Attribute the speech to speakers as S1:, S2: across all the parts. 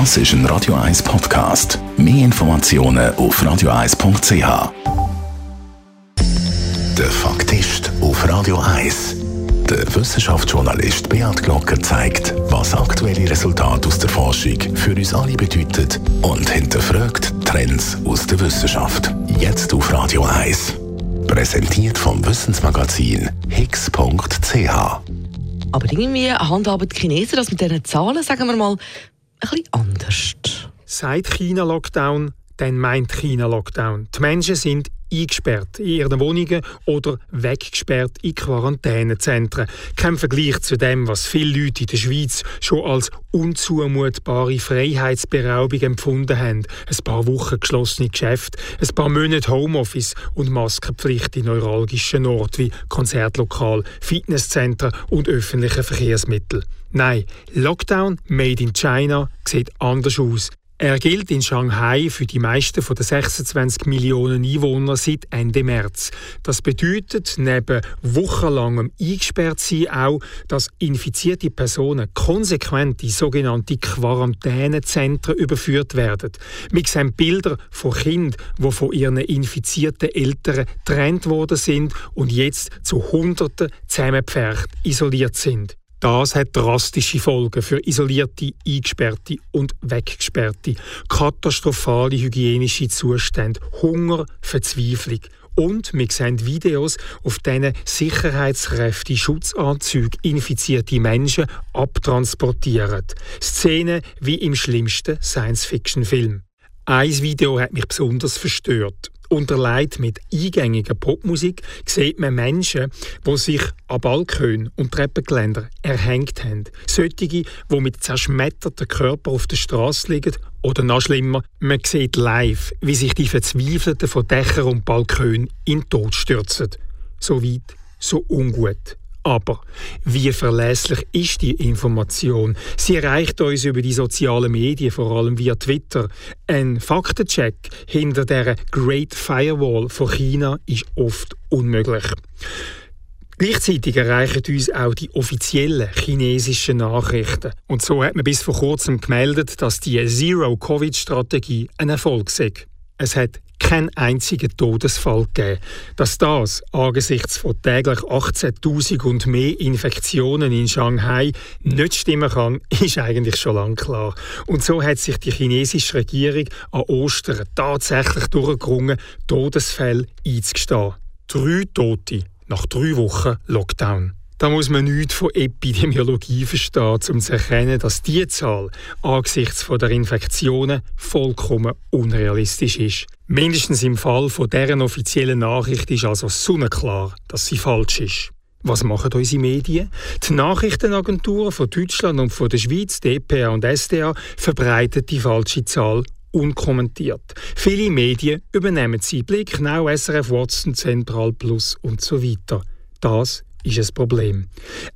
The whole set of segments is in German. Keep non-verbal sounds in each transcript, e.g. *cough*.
S1: Das ist ein Radio 1 Podcast. Mehr Informationen auf radio1.ch. Der Faktist auf Radio 1. Der Wissenschaftsjournalist Beat Glocker zeigt, was aktuelle Resultate aus der Forschung für uns alle bedeuten und hinterfragt Trends aus der Wissenschaft. Jetzt auf Radio 1. Präsentiert vom Wissensmagazin higgs.ch.
S2: Aber irgendwie handhaben die Chinesen das mit diesen Zahlen, sagen wir mal, bisschen anders.
S3: Seit China-Lockdown, dann meint China-Lockdown. Die Menschen sind eingesperrt in ihren Wohnungen oder weggesperrt in Quarantänezentren. Kein Vergleich zu dem, was viele Leute in der Schweiz schon als unzumutbare Freiheitsberaubung empfunden haben. Ein paar Wochen geschlossene Geschäfte, ein paar Monate Homeoffice und Maskenpflicht in neuralgischen Orten wie Konzertlokal, Fitnesszentren und öffentliche Verkehrsmittel. Nein, Lockdown made in China sieht anders aus. Er gilt in Shanghai für die meisten von den 26 Millionen Einwohner seit Ende März. Das bedeutet neben wochenlangem Eingesperrtsein auch, dass infizierte Personen konsequent in sogenannte Quarantänezentren überführt werden. Wir sehen Bilder von Kindern, die von ihren infizierten Eltern getrennt worden sind und jetzt zu Hunderten zusammengepfercht isoliert sind. Das hat drastische Folgen für isolierte, eingesperrte und weggesperrte, katastrophale hygienische Zustände, Hunger, Verzweiflung. Und wir sehen Videos, auf denen Sicherheitskräfte Schutzanzüge infizierte Menschen abtransportieren. Szenen wie im schlimmsten Science-Fiction-Film. Ein Video hat mich besonders verstört. Unterlegt mit eingängiger Popmusik sieht man Menschen, die sich an Balkon und Treppengeländer erhängt haben. Solche, die mit zerschmetterten Körper auf der Straße liegen. Oder noch schlimmer, man sieht live, wie sich die Verzweifelten von Dächern und Balkon in den Tod stürzen. So weit, so ungut. Aber wie verlässlich ist die Information? Sie erreicht uns über die sozialen Medien, vor allem via Twitter. Ein Faktencheck hinter der Great Firewall von China ist oft unmöglich. Gleichzeitig erreichen uns auch die offiziellen chinesischen Nachrichten. Und so hat man bis vor kurzem gemeldet, dass die Zero-Covid-Strategie ein Erfolg ist. Es hat keinen einzigen Todesfall gegeben. Dass das angesichts von täglich 18.000 und mehr Infektionen in Shanghai nicht stimmen kann, *laughs* ist eigentlich schon lange klar. Und so hat sich die chinesische Regierung an Ostern tatsächlich durchgerungen, Todesfälle einzugestehen. Drei Tote nach drei Wochen Lockdown. Da muss man nichts von Epidemiologie verstehen, um zu erkennen, dass diese Zahl angesichts der Infektionen vollkommen unrealistisch ist. Mindestens im Fall von deren offiziellen Nachricht ist also sonnenklar, dass sie falsch ist. Was machen unsere Medien? Die Nachrichtenagenturen von Deutschland und von der Schweiz, DPA und SDA, verbreiten die falsche Zahl unkommentiert. Viele Medien übernehmen sie. Blick, Now, SRF, Watson, Zentral Plus und so weiter. Das ist ein Problem.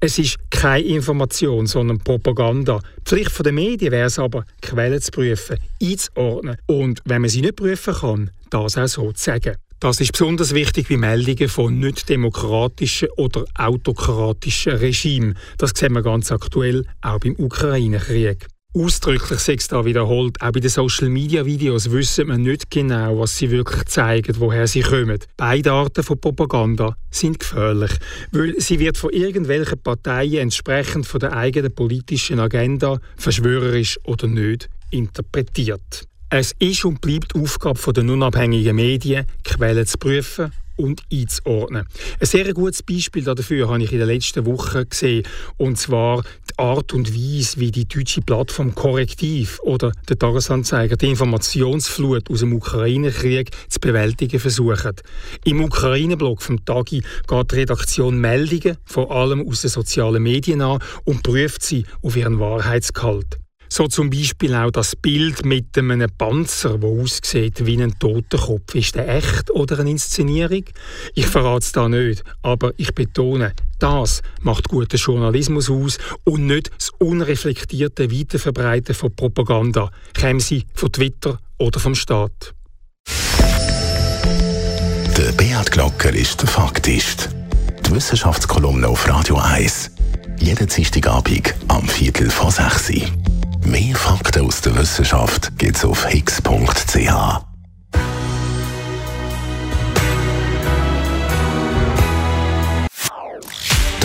S3: Es ist keine Information, sondern Propaganda. Die Pflicht der Medien wäre es aber, Quellen zu prüfen, einzuordnen und, wenn man sie nicht prüfen kann, das auch so zu sagen. Das ist besonders wichtig bei Meldungen von nicht demokratischen oder autokratischen Regimen. Das sehen wir ganz aktuell auch beim Ukraine-Krieg. Ausdrücklich sechs da wiederholt. Auch bei den Social Media Videos wissen wir nicht genau, was sie wirklich zeigen, woher sie kommen. Beide Arten von Propaganda sind gefährlich, weil sie wird von irgendwelchen Parteien entsprechend von der eigenen politischen Agenda, verschwörerisch oder nicht, interpretiert. Es ist und bleibt Aufgabe der unabhängigen Medien, Quellen zu prüfen und einzuordnen. Ein sehr gutes Beispiel dafür habe ich in den letzten Wochen gesehen, und zwar Art und Weise, wie die deutsche Plattform Korrektiv oder der Tagesanzeiger die Informationsflut aus dem Ukraine-Krieg zu bewältigen versuchen. Im Ukraine-Blog vom Tagi geht die Redaktion Meldungen, vor allem aus den sozialen Medien an, und prüft sie auf ihren Wahrheitsgehalt. So zum Beispiel auch das Bild mit einem Panzer, wo aussieht wie ein Totenkopf. Ist der echt oder eine Inszenierung? Ich verrate es da nicht, aber ich betone, das macht guten Journalismus aus und nicht das unreflektierte Weiterverbreiten von Propaganda, käme sie von Twitter oder vom Staat.
S1: Der Beat Glocker ist der Faktist. Die Wissenschaftskolumne auf Radio 1. Jeden Dienstagabend am Viertel vor sechs. Mehr Fakten Fakten aus der Wissenschaft gibt's auf higgs.ch.